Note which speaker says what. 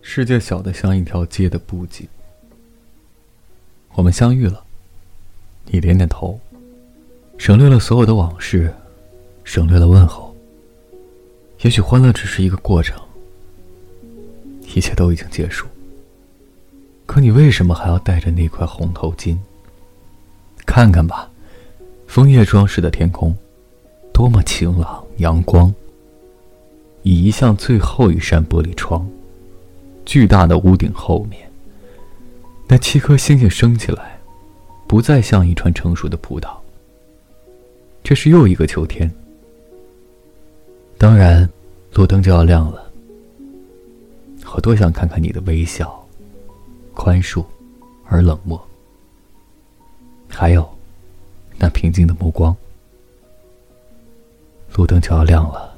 Speaker 1: 世界小的像一条街的布景。我们相遇了，你点点头，省略了所有的往事，省略了问候。也许欢乐只是一个过程，一切都已经结束。可你为什么还要带着那块红头巾？看看吧，枫叶装饰的天空，多么晴朗阳光。移向最后一扇玻璃窗。巨大的屋顶后面，那七颗星星升起来，不再像一串成熟的葡萄。这是又一个秋天。当然，路灯就要亮了。我多想看看你的微笑，宽恕而冷漠，还有那平静的目光路灯就要亮了。